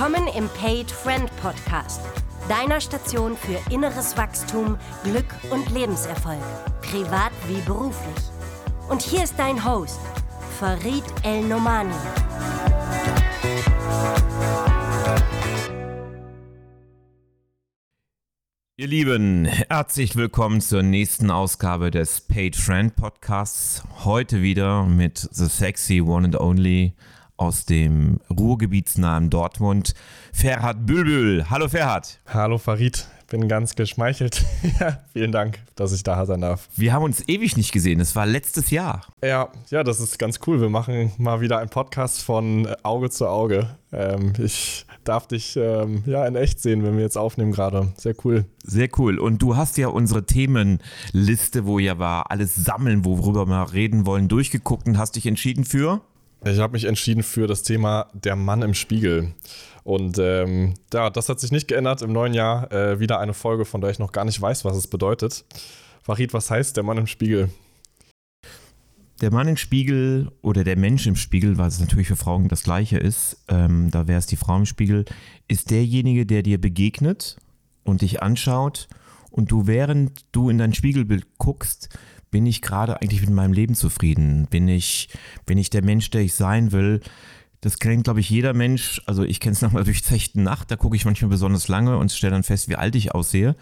Willkommen im Paid Friend Podcast, deiner Station für inneres Wachstum, Glück und Lebenserfolg, privat wie beruflich. Und hier ist dein Host, Farid El Nomani. Ihr Lieben, herzlich willkommen zur nächsten Ausgabe des Paid Friend Podcasts. Heute wieder mit The Sexy One and Only aus dem Ruhrgebietsnahen Dortmund, Ferhat Bülbül. Hallo Ferhat. Hallo Farid, bin ganz geschmeichelt. vielen Dank, dass ich da sein darf. Wir haben uns ewig nicht gesehen, es war letztes Jahr. Ja, ja, das ist ganz cool. Wir machen mal wieder einen Podcast von Auge zu Auge. Ähm, ich darf dich ähm, ja in echt sehen, wenn wir jetzt aufnehmen gerade. Sehr cool. Sehr cool. Und du hast ja unsere Themenliste, wo ja war, alles sammeln, worüber wir reden wollen, durchgeguckt und hast dich entschieden für? Ich habe mich entschieden für das Thema der Mann im Spiegel. Und ähm, ja, das hat sich nicht geändert. Im neuen Jahr äh, wieder eine Folge, von der ich noch gar nicht weiß, was es bedeutet. Farid, was heißt der Mann im Spiegel? Der Mann im Spiegel oder der Mensch im Spiegel, weil es natürlich für Frauen das gleiche ist, ähm, da wäre es die Frau im Spiegel, ist derjenige, der dir begegnet und dich anschaut und du, während du in dein Spiegelbild guckst, bin ich gerade eigentlich mit meinem Leben zufrieden? Bin ich, bin ich der Mensch, der ich sein will? Das kennt, glaube ich, jeder Mensch. Also ich kenne es nochmal durch Zechten Nacht, da gucke ich manchmal besonders lange und stelle dann fest, wie alt ich aussehe.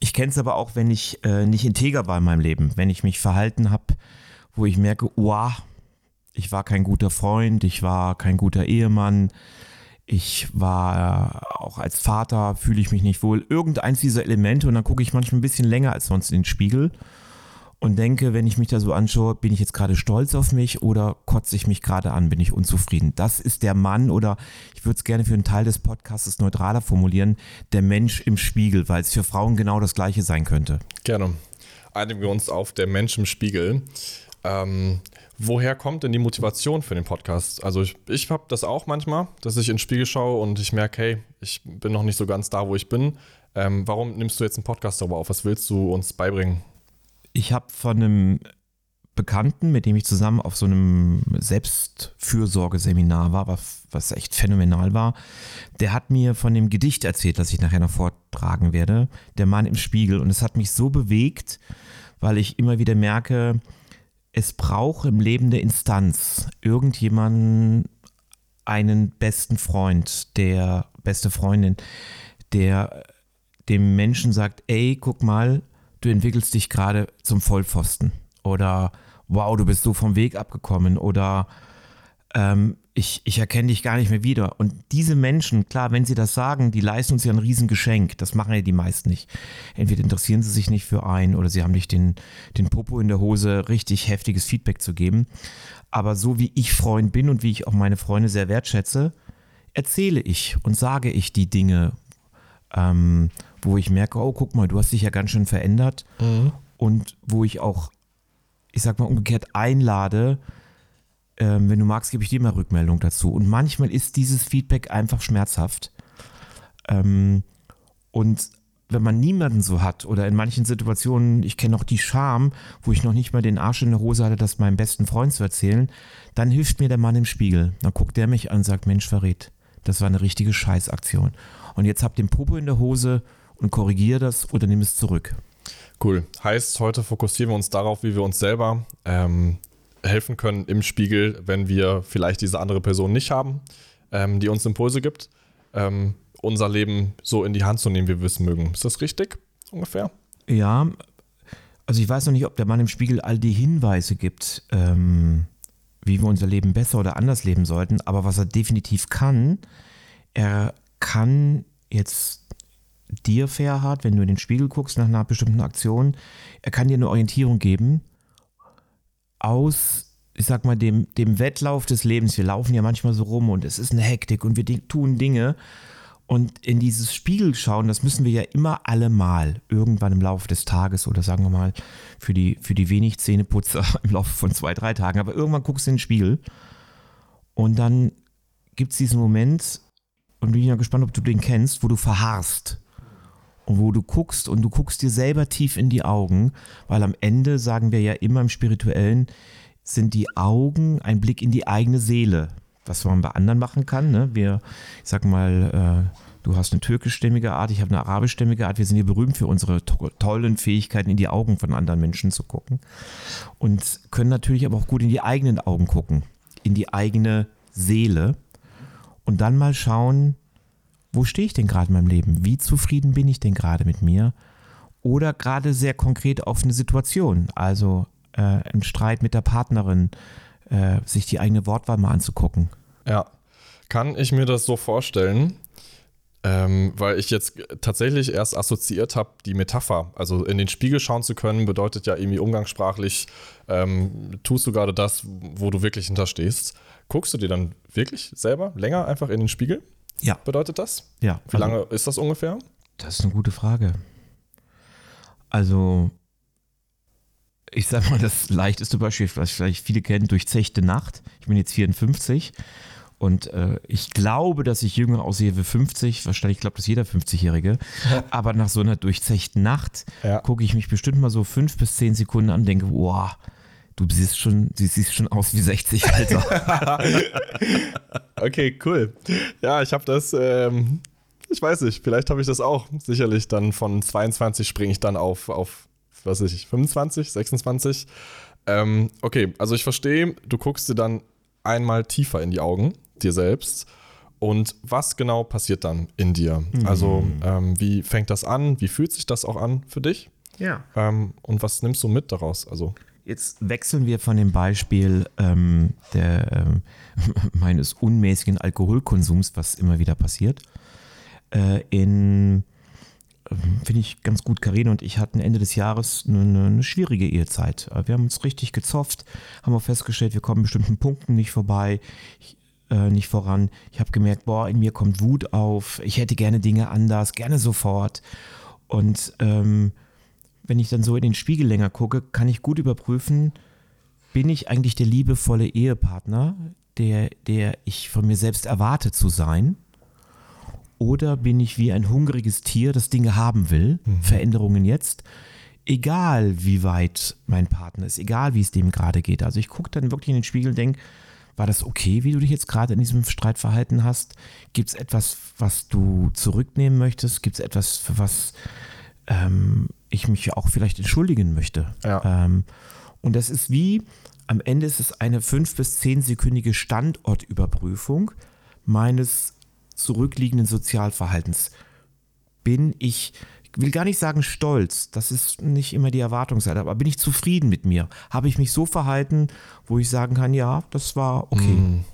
Ich kenne es aber auch, wenn ich äh, nicht integer war in meinem Leben, wenn ich mich verhalten habe, wo ich merke, wow, ich war kein guter Freund, ich war kein guter Ehemann, ich war auch als Vater, fühle ich mich nicht wohl. Irgendeins dieser Elemente und dann gucke ich manchmal ein bisschen länger als sonst in den Spiegel und denke, wenn ich mich da so anschaue, bin ich jetzt gerade stolz auf mich oder kotze ich mich gerade an, bin ich unzufrieden. Das ist der Mann oder ich würde es gerne für einen Teil des Podcasts neutraler formulieren, der Mensch im Spiegel, weil es für Frauen genau das gleiche sein könnte. Gerne. Einigen wir uns auf der Mensch im Spiegel. Ähm, woher kommt denn die Motivation für den Podcast? Also ich, ich habe das auch manchmal, dass ich in den Spiegel schaue und ich merke, hey, ich bin noch nicht so ganz da, wo ich bin. Ähm, warum nimmst du jetzt einen Podcast darüber auf? Was willst du uns beibringen? Ich habe von einem Bekannten, mit dem ich zusammen auf so einem Selbstfürsorgeseminar war, was, echt phänomenal war, der hat mir von dem Gedicht erzählt, das ich nachher noch vortragen werde, Der Mann im Spiegel. Und es hat mich so bewegt, weil ich immer wieder merke, es braucht im Leben der Instanz irgendjemanden, einen besten Freund, der beste Freundin, der dem Menschen sagt, ey, guck mal, du entwickelst dich gerade zum Vollpfosten oder wow, du bist so vom Weg abgekommen oder ähm, ich, ich erkenne dich gar nicht mehr wieder. Und diese Menschen, klar, wenn sie das sagen, die leisten uns ja ein Riesengeschenk. Das machen ja die meisten nicht. Entweder interessieren sie sich nicht für einen oder sie haben nicht den, den Popo in der Hose, richtig heftiges Feedback zu geben. Aber so wie ich Freund bin und wie ich auch meine Freunde sehr wertschätze, erzähle ich und sage ich die Dinge, ähm, wo ich merke, oh, guck mal, du hast dich ja ganz schön verändert. Mhm. Und wo ich auch, ich sag mal, umgekehrt einlade, ähm, wenn du magst, gebe ich dir mal Rückmeldung dazu. Und manchmal ist dieses Feedback einfach schmerzhaft. Ähm, und wenn man niemanden so hat oder in manchen Situationen, ich kenne auch die Scham, wo ich noch nicht mal den Arsch in der Hose hatte, das meinem besten Freund zu erzählen, dann hilft mir der Mann im Spiegel. Dann guckt der mich an und sagt, Mensch, verrät, das war eine richtige Scheißaktion. Und jetzt habt den Popo in der Hose und korrigiere das oder nimm es zurück. Cool. Heißt, heute fokussieren wir uns darauf, wie wir uns selber ähm, helfen können im Spiegel, wenn wir vielleicht diese andere Person nicht haben, ähm, die uns Impulse gibt, ähm, unser Leben so in die Hand zu nehmen, wie wir es mögen. Ist das richtig ungefähr? Ja, also ich weiß noch nicht, ob der Mann im Spiegel all die Hinweise gibt, ähm, wie wir unser Leben besser oder anders leben sollten, aber was er definitiv kann, er kann jetzt dir, Ferhat, wenn du in den Spiegel guckst nach einer bestimmten Aktion, er kann dir eine Orientierung geben aus, ich sag mal, dem, dem Wettlauf des Lebens. Wir laufen ja manchmal so rum und es ist eine Hektik und wir tun Dinge. Und in dieses Spiegel schauen, das müssen wir ja immer alle mal, irgendwann im Laufe des Tages oder sagen wir mal für die, für die wenig Zähneputzer im Laufe von zwei, drei Tagen. Aber irgendwann guckst du in den Spiegel und dann gibt es diesen Moment, und bin ja gespannt, ob du den kennst, wo du verharrst wo du guckst und du guckst dir selber tief in die Augen, weil am Ende sagen wir ja immer im Spirituellen, sind die Augen ein Blick in die eigene Seele. was man bei anderen machen kann. Ne? Wir, ich sag mal, äh, du hast eine türkischstämmige Art, ich habe eine arabischstämmige Art. Wir sind hier berühmt für unsere to tollen Fähigkeiten, in die Augen von anderen Menschen zu gucken. Und können natürlich aber auch gut in die eigenen Augen gucken, in die eigene Seele. Und dann mal schauen, wo stehe ich denn gerade in meinem Leben? Wie zufrieden bin ich denn gerade mit mir? Oder gerade sehr konkret auf eine Situation, also äh, ein Streit mit der Partnerin, äh, sich die eigene Wortwahl mal anzugucken. Ja, kann ich mir das so vorstellen, ähm, weil ich jetzt tatsächlich erst assoziiert habe, die Metapher, also in den Spiegel schauen zu können, bedeutet ja irgendwie umgangssprachlich, ähm, tust du gerade das, wo du wirklich hinterstehst. Guckst du dir dann wirklich selber länger einfach in den Spiegel? Ja. Bedeutet das? Ja. Wie lange ist das ungefähr? Das ist eine gute Frage. Also, ich sag mal, das leichteste Beispiel, was vielleicht viele kennen, durchzechte Nacht. Ich bin jetzt 54 und äh, ich glaube, dass ich jünger aussehe wie 50. Wahrscheinlich glaubt das jeder 50-Jährige. Aber nach so einer durchzechten Nacht Ja. gucke ich mich bestimmt mal so fünf bis zehn Sekunden an und denke, wow, du siehst schon, du siehst schon aus wie 60, Alter. Okay, cool. Ja, ich habe das, ähm, ich weiß nicht, vielleicht habe ich das auch. Sicherlich dann von 22 springe ich dann auf, auf, was weiß ich, 25, 26. Ähm, okay, also ich verstehe, du guckst dir dann einmal tiefer in die Augen, dir selbst. Und was genau passiert dann in dir? Also, ähm, wie fängt das an? Wie fühlt sich das auch an für dich? ja. Ähm, und was nimmst du mit daraus? Also, Jetzt wechseln wir von dem Beispiel ähm, der, ähm, meines unmäßigen Alkoholkonsums, was immer wieder passiert, äh, in, ähm, finde ich ganz gut, Karina und ich hatten Ende des Jahres eine, eine, schwierige Ehezeit. Äh, Wir haben uns richtig gezopft, haben auch festgestellt, wir kommen bestimmten Punkten nicht vorbei. Ich, äh, nicht voran. Ich habe gemerkt, boah, in mir kommt Wut auf. Ich hätte gerne Dinge anders, gerne sofort. Und ähm, wenn ich dann so in den Spiegel länger gucke, kann ich gut überprüfen, bin ich eigentlich der liebevolle Ehepartner, der, der ich von mir selbst erwarte zu sein? Oder bin ich wie ein hungriges Tier, das Dinge haben will, Veränderungen jetzt, egal wie weit mein Partner ist, egal wie es dem gerade geht. Also ich gucke dann wirklich in den Spiegel und denke, war das okay, wie du dich jetzt gerade in diesem Streit verhalten hast? Gibt es etwas, was du zurücknehmen möchtest? Gibt es etwas, für was ähm, ich mich auch vielleicht entschuldigen möchte? Ja. Ähm, und das ist wie, am Ende ist es eine fünf- bis zehnsekündige Standortüberprüfung meines zurückliegenden Sozialverhaltens. Bin ich, ich will gar nicht sagen stolz, das ist nicht immer die Erwartungsseite, aber bin ich zufrieden mit mir? Habe ich mich so verhalten, wo ich sagen kann, ja, das war okay.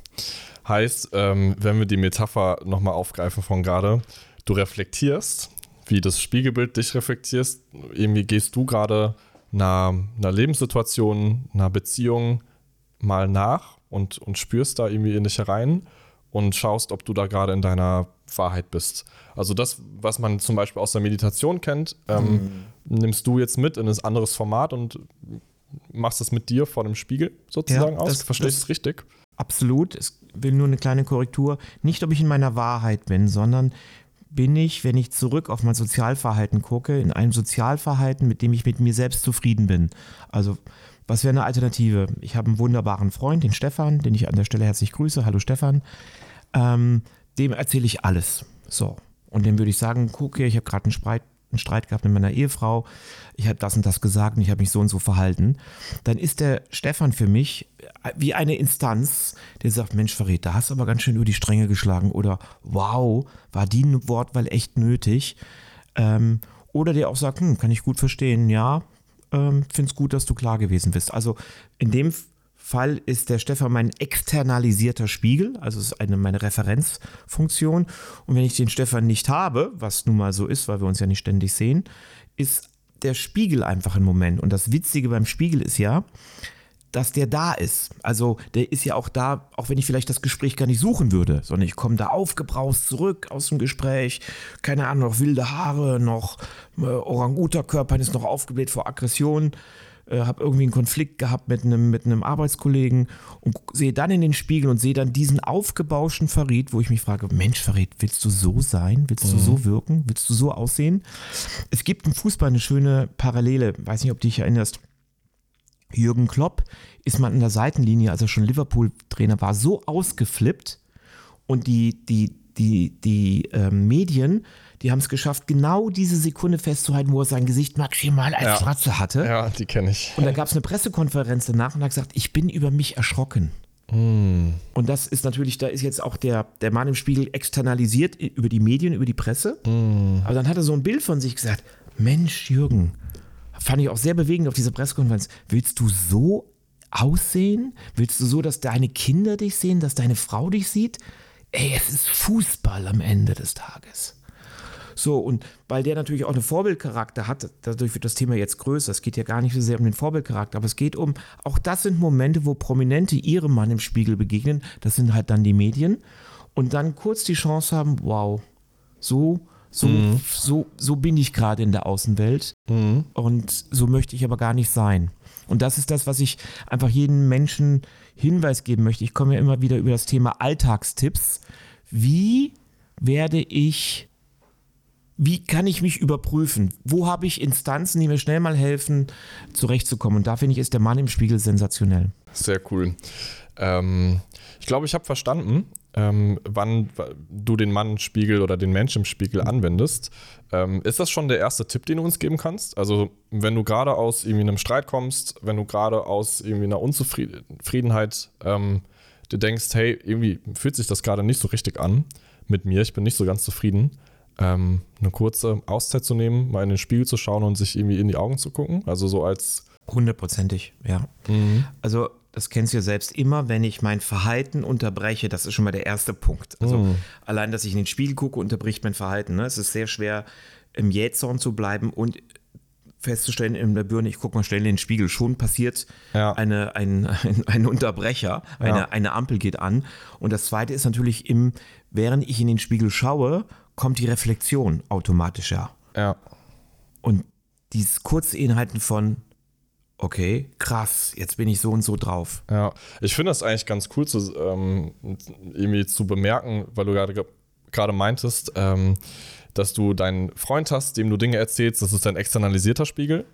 Heißt, ähm, wenn wir die Metapher nochmal aufgreifen von gerade, du reflektierst, wie das Spiegelbild dich reflektierst, irgendwie gehst du gerade einer, einer Lebenssituation, einer Beziehung mal nach und, und spürst da irgendwie in dich herein und schaust, ob du da gerade in deiner Wahrheit bist. Also das, was man zum Beispiel aus der Meditation kennt, ähm, nimmst du jetzt mit in ein anderes Format und machst es mit dir vor dem Spiegel sozusagen Ja, aus. das- Verstehst du das- es richtig? Absolut. Es will nur eine kleine Korrektur. Nicht, ob ich in meiner Wahrheit bin, sondern bin ich, wenn ich zurück auf mein Sozialverhalten gucke, in einem Sozialverhalten, mit dem ich mit mir selbst zufrieden bin. Also, was wäre eine Alternative? Ich habe einen wunderbaren Freund, den Stefan, den ich an der Stelle herzlich grüße. Hallo Stefan. Ähm, dem erzähle ich alles. So. Und dem würde ich sagen, guck hier, ich habe gerade einen einen Streit gehabt mit meiner Ehefrau. Ich habe das und das gesagt und ich habe mich so und so verhalten. Dann ist der Stefan für mich wie eine Instanz, der sagt, Mensch, Verräter, da hast du aber ganz schön über die Stränge geschlagen. Oder wow, war die Wortwahl echt nötig? Ähm, oder der auch sagt, hm, kann ich gut verstehen, ja, ähm, finde es gut, dass du klar gewesen bist. Also in dem Fall ist der Stefan mein externalisierter Spiegel, also ist eine, meine Referenzfunktion. Und wenn ich den Stefan nicht habe, was nun mal so ist, weil wir uns ja nicht ständig sehen, ist der Spiegel einfach ein Moment. Und das Witzige beim Spiegel ist ja, dass der da ist. Also der ist ja auch da, auch wenn ich vielleicht das Gespräch gar nicht suchen würde, sondern ich komme da aufgebraust zurück aus dem Gespräch, keine Ahnung, noch wilde Haare, noch äh, Orang-Uta-Körper ist noch aufgebläht vor Aggression, äh, habe irgendwie einen Konflikt gehabt mit einem, mit einem Arbeitskollegen und sehe dann in den Spiegel und sehe dann diesen aufgebauschten Farid, wo ich mich frage, Mensch Farid, willst du so sein? Willst du so wirken? Willst du so aussehen? Es gibt im Fußball eine schöne Parallele, weiß nicht, ob du dich erinnerst, Jürgen Klopp ist mal in der Seitenlinie, als er schon Liverpool-Trainer war, so ausgeflippt und die, die, die, die ähm, Medien, die haben es geschafft, genau diese Sekunde festzuhalten, wo er sein Gesicht maximal als Ja. Fratze hatte. Ja, die kenne ich. Und da gab es eine Pressekonferenz danach und er hat gesagt, ich bin über mich erschrocken. Und das ist natürlich, da ist jetzt auch der, der Mann im Spiegel externalisiert über die Medien, über die Presse. Aber dann hat er so ein Bild von sich gesagt, Mensch, Jürgen, fand ich auch sehr bewegend auf dieser Pressekonferenz. Willst du so aussehen? Willst du so, dass deine Kinder dich sehen, dass deine Frau dich sieht? Ey, es ist Fußball am Ende des Tages. So, und weil der natürlich auch einen Vorbildcharakter hat, dadurch wird das Thema jetzt größer. Es geht ja gar nicht so sehr um den Vorbildcharakter, aber es geht um, auch das sind Momente, wo Prominente ihrem Mann im Spiegel begegnen. Das sind halt dann die Medien. Und dann kurz die Chance haben, wow, so, so, so, so bin ich gerade in der Außenwelt. Und so möchte ich aber gar nicht sein. Und das ist das, was ich einfach jedem Menschen Hinweis geben möchte. Ich komme ja immer wieder über das Thema Alltagstipps. Wie werde ich wie kann ich mich überprüfen? Wo habe ich Instanzen, die mir schnell mal helfen, zurechtzukommen? Und da finde ich, ist der Mann im Spiegel sensationell. Sehr cool. Ähm, ich glaube, ich habe verstanden, ähm, wann wa- du den Mann im Spiegel oder den Mensch im Spiegel anwendest. Ähm, ist das schon der erste Tipp, den du uns geben kannst? Also, wenn du gerade aus irgendwie einem Streit kommst, wenn du gerade aus irgendwie einer Unzufriedenheit ähm, dir denkst, hey, irgendwie fühlt sich das gerade nicht so richtig an mit mir, ich bin nicht so ganz zufrieden, ähm, eine kurze Auszeit zu nehmen, mal in den Spiegel zu schauen und sich irgendwie in die Augen zu gucken. Also so als Hundertprozentig, ja. Also, das kennst du ja selbst immer, wenn ich mein Verhalten unterbreche, das ist schon mal der erste Punkt. Also, allein, dass ich in den Spiegel gucke, unterbricht mein Verhalten. Ne? Es ist sehr schwer, im Jähzorn zu bleiben und festzustellen in der Birne, ich gucke mal schnell in den Spiegel, schon passiert Ja. eine, ein, ein, ein Unterbrecher, eine, Ja. eine Ampel geht an. Und das zweite ist natürlich, im, während ich in den Spiegel schaue, kommt die Reflexion automatischer. ja, Und dieses kurze Inhalten von, okay, krass, jetzt bin ich so und so drauf. Ja, ich finde das eigentlich ganz cool zu, ähm, irgendwie zu bemerken, weil du gerade gerade meintest, ähm, dass du deinen Freund hast, dem du Dinge erzählst, das ist dein externalisierter Spiegel.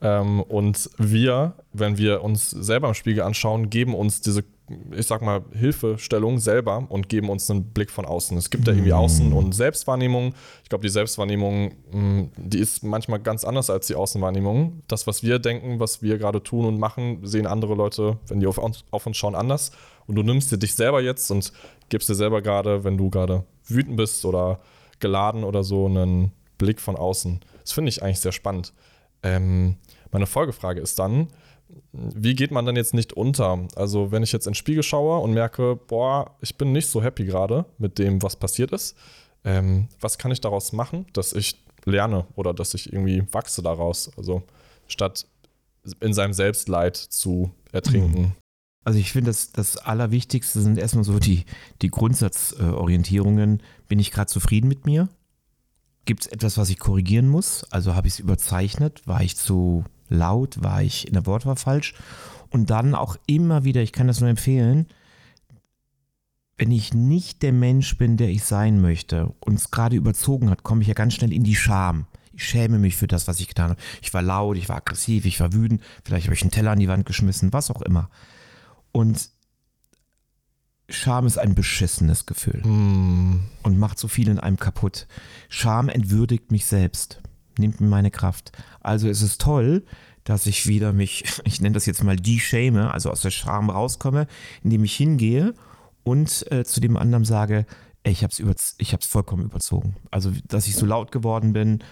Ähm, und wir, wenn wir uns selber im Spiegel anschauen, geben uns diese, ich sag mal, Hilfestellung selber und geben uns einen Blick von außen. Es gibt da irgendwie Außen- und Selbstwahrnehmung. Ich glaube, die Selbstwahrnehmung, mh, die ist manchmal ganz anders als die Außenwahrnehmung. Das, was wir denken, was wir gerade tun und machen, sehen andere Leute, wenn die auf uns, auf uns schauen, anders. Und du nimmst dir dich selber jetzt und gibst dir selber gerade, wenn du gerade wütend bist oder geladen oder so, einen Blick von außen. Das finde ich eigentlich sehr spannend. Ähm, meine Folgefrage ist dann, wie geht man dann jetzt nicht unter? Also, wenn ich jetzt in den Spiegel schaue und merke, boah, ich bin nicht so happy gerade mit dem, was passiert ist, ähm, was kann ich daraus machen, dass ich lerne oder dass ich irgendwie wachse daraus? Also, statt in seinem Selbstleid zu ertrinken. Also ich finde, das, das Allerwichtigste sind erstmal so die, die Grundsatzorientierungen. Bin ich gerade zufrieden mit mir? Gibt es etwas, was ich korrigieren muss? Also habe ich es überzeichnet? War ich zu laut? War ich in der Wortwahl falsch? Und dann auch immer wieder, ich kann das nur empfehlen, wenn ich nicht der Mensch bin, der ich sein möchte und es gerade überzogen hat, komme ich ja ganz schnell in die Scham. Ich schäme mich für das, was ich getan habe. Ich war laut, ich war aggressiv, ich war wütend, vielleicht habe ich einen Teller an die Wand geschmissen, was auch immer. Und Scham ist ein beschissenes Gefühl Hm, und macht so viel in einem kaputt. Scham entwürdigt mich selbst, nimmt mir meine Kraft. Also ist es toll, dass ich wieder mich, ich nenne das jetzt mal die Schäme, also aus der Scham rauskomme, indem ich hingehe und äh, zu dem anderen sage, ey, ich habe es über, ich hab's vollkommen überzogen. Also, dass ich so laut geworden bin,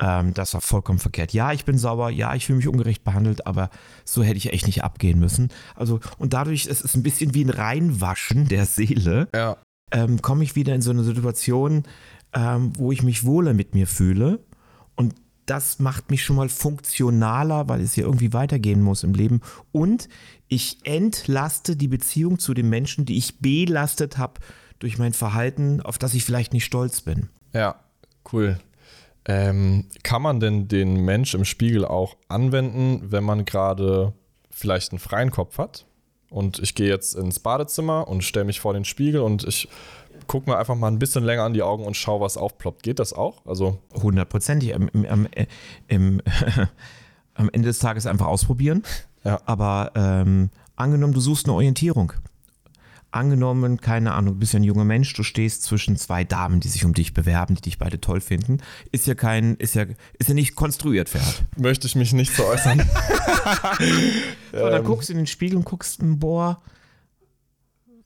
ähm, das war vollkommen verkehrt. Ja, ich bin sauer, ja, ich fühle mich ungerecht behandelt, aber so hätte ich echt nicht abgehen müssen. Also, und dadurch, es ist ein bisschen wie ein Reinwaschen der Seele ja, ähm, komme ich wieder in so eine Situation, ähm, wo ich mich wohler mit mir fühle. Und das macht mich schon mal funktionaler, weil es ja irgendwie weitergehen muss im Leben. Und ich entlaste die Beziehung zu den Menschen, die ich belastet habe durch mein Verhalten, auf das ich vielleicht nicht stolz bin. ja, cool. Ähm, kann man denn den Mensch im Spiegel auch anwenden, wenn man gerade vielleicht einen freien Kopf hat? Und ich gehe jetzt ins Badezimmer und stelle mich vor den Spiegel und ich gucke mir einfach mal ein bisschen länger an die Augen und schaue, was aufploppt. Geht das auch? Also, Hundertprozentig. Am, im, am, äh, im, am Ende des Tages einfach ausprobieren. Ja. Aber ähm, angenommen, du suchst eine Orientierung. Angenommen, keine Ahnung, du bist ja ein junger Mensch, du stehst zwischen zwei Damen, die sich um dich bewerben, die dich beide toll finden. Ist ja kein, ist ja, ist ja nicht konstruiert, Pferd. Möchte ich mich nicht so äußern. So, dann guckst du in den Spiegel und guckst, boah,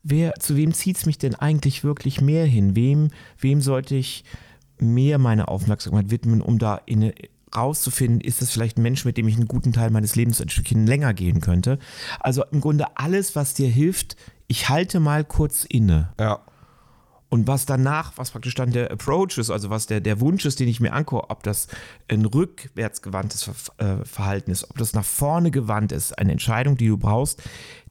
wer, zu wem zieht es mich denn eigentlich wirklich mehr hin? Wem, wem sollte ich mehr meine Aufmerksamkeit widmen, um da in eine, rauszufinden, ist das vielleicht ein Mensch, mit dem ich einen guten Teil meines Lebens ein Stückchen länger gehen könnte? Also im Grunde alles, was dir hilft, ich halte mal kurz inne. ja. Und was danach, was praktisch dann der Approach ist, also was der, der Wunsch ist, den ich mir angucke, ob das ein rückwärtsgewandtes äh, Verhalten ist, ob das nach vorne gewandt ist, eine Entscheidung, die du brauchst,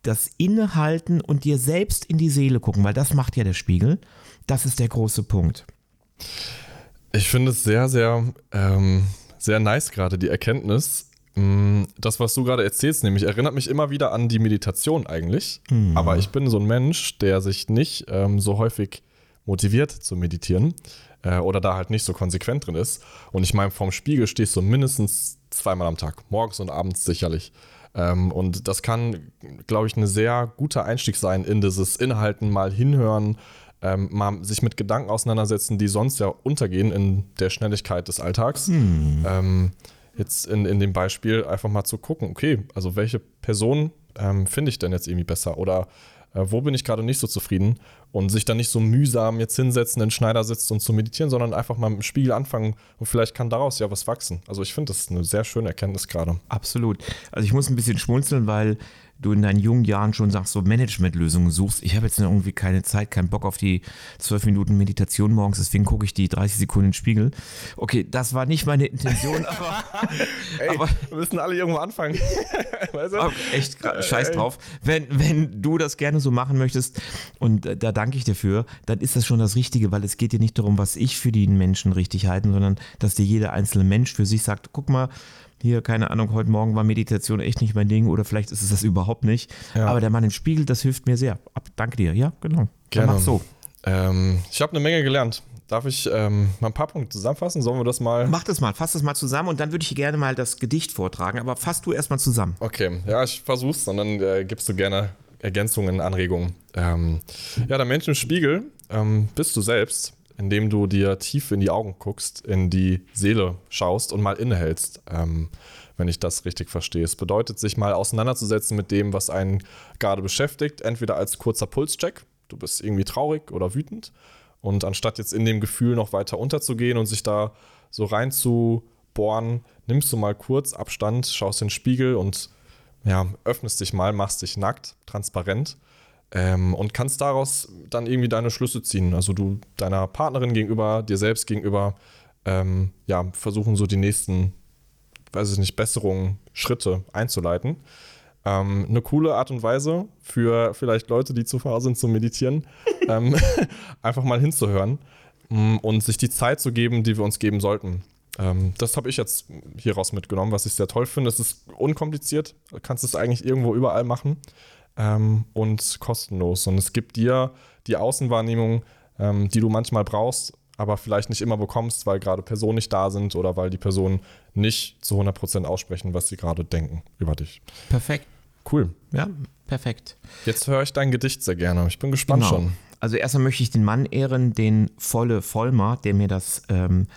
das Innehalten und dir selbst in die Seele gucken, weil das macht ja der Spiegel. Das ist der große Punkt. Ich finde es sehr, sehr, ähm, sehr nice gerade, die Erkenntnis. Mm, Das, was du gerade erzählst, nämlich erinnert mich immer wieder an die Meditation eigentlich. Aber ich bin so ein Mensch, der sich nicht ähm, so häufig motiviert zu meditieren äh, oder da halt nicht so konsequent drin ist. Und ich meine, vorm Spiegel stehst du mindestens zweimal am Tag, morgens und abends sicherlich. Ähm, und das kann, glaube ich, ein sehr guter Einstieg sein in dieses Inhalten, mal hinhören, ähm, mal sich mit Gedanken auseinandersetzen, die sonst ja untergehen in der Schnelligkeit des Alltags. Ähm, jetzt in, in dem Beispiel einfach mal zu gucken, okay, also welche Person ähm, finde ich denn jetzt irgendwie besser oder äh, wo bin ich gerade nicht so zufrieden und sich dann nicht so mühsam jetzt hinsetzen, in den Schneider sitzt und zu meditieren, sondern einfach mal im Spiegel anfangen und vielleicht kann daraus ja was wachsen. Also ich finde, das ist eine sehr schöne Erkenntnis gerade. Absolut. Also ich muss ein bisschen schmunzeln, weil du in deinen jungen Jahren schon sagst, so Managementlösungen suchst. Ich habe jetzt irgendwie keine Zeit, keinen Bock auf die zwölf Minuten Meditation morgens, deswegen gucke ich die 30 Sekunden in den Spiegel. Okay, das war nicht meine Intention, aber, aber wir müssen alle irgendwo anfangen. weißt du? Echt scheiß drauf. Wenn, wenn du das gerne so machen möchtest, und äh, da danke ich dir für, dann ist das schon das Richtige, weil es geht dir nicht darum, was ich für den Menschen richtig halte, sondern dass dir jeder einzelne Mensch für sich sagt, guck mal, hier, keine Ahnung, heute Morgen war Meditation echt nicht mein Ding oder vielleicht ist es das überhaupt nicht. Ja. Aber der Mann im Spiegel, das hilft mir sehr. Ab, danke dir. Ja, genau. Dann Gerne. mach so. Ähm, ich habe eine Menge gelernt. Darf ich ähm, mal ein paar Punkte zusammenfassen? Sollen wir das mal? Mach das mal, fass das mal zusammen und dann würde ich gerne mal das Gedicht vortragen, aber fass du erstmal zusammen. Okay, ja, ich versuch's und dann äh, gibst du gerne Ergänzungen, Anregungen. Ähm, ja, der Mensch im Spiegel ähm, bist du selbst, indem du dir tief in die Augen guckst, in die Seele schaust und mal innehältst, ähm, wenn ich das richtig verstehe. Es bedeutet, sich mal auseinanderzusetzen mit dem, was einen gerade beschäftigt, entweder als kurzer Pulscheck, du bist irgendwie traurig oder wütend, und anstatt jetzt in dem Gefühl noch weiter unterzugehen und sich da so rein zu bohren, nimmst du mal kurz Abstand, schaust in den Spiegel und ja, öffnest dich mal, machst dich nackt, transparent ähm, und kannst daraus dann irgendwie deine Schlüsse ziehen. Also du deiner Partnerin gegenüber, dir selbst gegenüber, ähm, ja, versuchen so die nächsten, weiß ich nicht, Besserungen, Schritte einzuleiten. Ähm, eine coole Art und Weise für vielleicht Leute, die zu faul sind zu meditieren, ähm, einfach mal hinzuhören mm, und sich die Zeit zu geben, die wir uns geben sollten. Ähm, das habe ich jetzt hieraus mitgenommen, was ich sehr toll finde. Es ist unkompliziert, du kannst es eigentlich irgendwo überall machen ähm, und kostenlos. Und es gibt dir die Außenwahrnehmung, ähm, die du manchmal brauchst, aber vielleicht nicht immer bekommst, weil gerade Personen nicht da sind oder weil die Personen nicht zu 100% aussprechen, was sie gerade denken über dich. Perfekt. Cool. Ja, perfekt. Jetzt höre ich dein Gedicht sehr gerne. Ich bin gespannt Genau. schon. Also erstmal möchte ich den Mann ehren, den Volle Vollmer, der mir das ähm,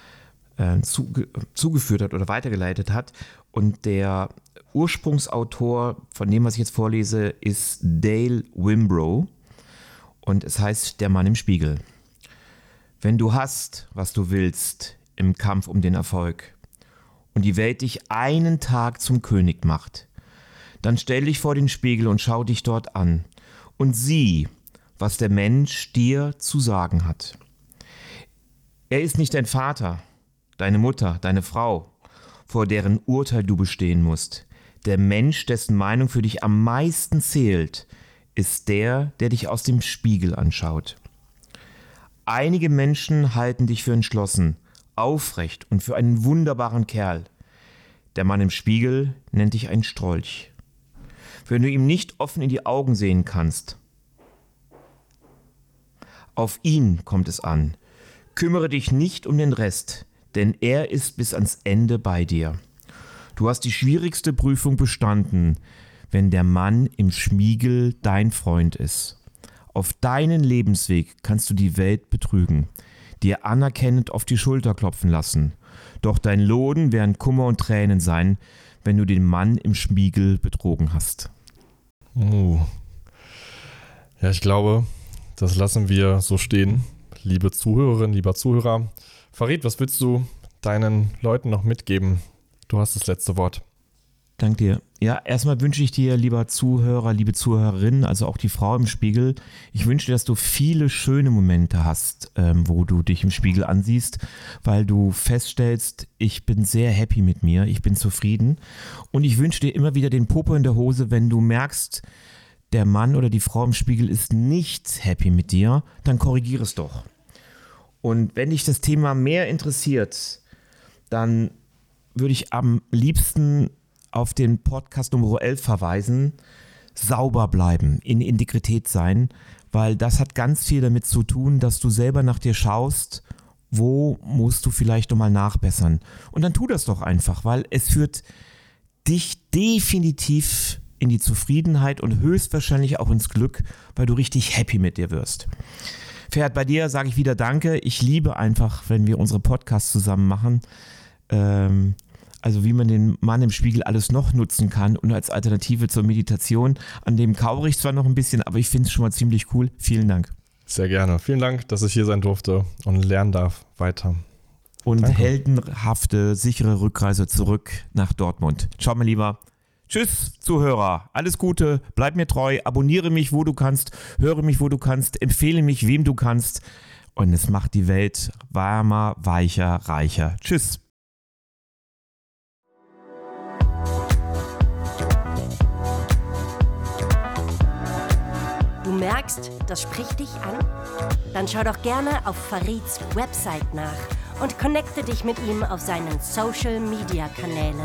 äh, zuge zugeführt hat oder weitergeleitet hat. Und der Ursprungsautor von dem, was ich jetzt vorlese, ist Dale Wimbrough. Und es heißt Der Mann im Spiegel. Wenn du hast, was du willst im Kampf um den Erfolg und die Welt dich einen Tag zum König macht, dann stell dich vor den Spiegel und schau dich dort an und sieh, was der Mensch dir zu sagen hat. Er ist nicht dein Vater, deine Mutter, deine Frau, vor deren Urteil du bestehen musst. Der Mensch, dessen Meinung für dich am meisten zählt, ist der, der dich aus dem Spiegel anschaut. Einige Menschen halten dich für entschlossen, aufrecht und für einen wunderbaren Kerl. Der Mann im Spiegel nennt dich ein Strolch. Wenn du ihm nicht offen in die Augen sehen kannst, auf ihn kommt es an. Kümmere dich nicht um den Rest, denn er ist bis ans Ende bei dir. Du hast die schwierigste Prüfung bestanden, wenn der Mann im Schmiegel dein Freund ist. Auf deinen Lebensweg kannst du die Welt betrügen, dir anerkennend auf die Schulter klopfen lassen. Doch dein Lohn werden Kummer und Tränen sein, wenn du den Mann im Schmiegel betrogen hast. Uh. Ja, ich glaube, das lassen wir so stehen. Liebe Zuhörerinnen, lieber Zuhörer, Farid, was willst du deinen Leuten noch mitgeben? Du hast das letzte Wort. Dank dir. Ja, erstmal wünsche ich dir, lieber Zuhörer, liebe Zuhörerin, also auch die Frau im Spiegel, ich wünsche dir, dass du viele schöne Momente hast, ähm, wo du dich im Spiegel ansiehst, weil du feststellst, ich bin sehr happy mit mir, ich bin zufrieden. Und ich wünsche dir immer wieder den Popo in der Hose, wenn du merkst, der Mann oder die Frau im Spiegel ist nicht happy mit dir, dann korrigiere es doch. Und wenn dich das Thema mehr interessiert, dann würde ich am liebsten auf den Podcast Nummer 11 verweisen. Sauber bleiben, in Integrität sein, weil das hat ganz viel damit zu tun, dass du selber nach dir schaust, wo musst du vielleicht nochmal nachbessern. Und dann tu das doch einfach, weil es führt dich definitiv in die Zufriedenheit und höchstwahrscheinlich auch ins Glück, weil du richtig happy mit dir wirst. Ferhat, bei dir sage ich wieder Danke. Ich liebe einfach, wenn wir unsere Podcasts zusammen machen. Ähm, also wie man den Mann im Spiegel alles noch nutzen kann und als Alternative zur Meditation. An dem kaure ich zwar noch ein bisschen, aber ich finde es schon mal ziemlich cool. Vielen Dank. Sehr gerne. Vielen Dank, dass ich hier sein durfte und lernen darf weiter. Und Danke. heldenhafte, sichere Rückreise zurück nach Dortmund. Ciao, mein Lieber. Tschüss, Zuhörer. Alles Gute. Bleib mir treu. Abonniere mich, wo du kannst. Höre mich, wo du kannst. Empfehle mich, wem du kannst. Und es macht die Welt warmer, weicher, reicher. Tschüss. merkst, das spricht dich an? Dann schau doch gerne auf Farids Website nach und connecte dich mit ihm auf seinen Social Media Kanälen.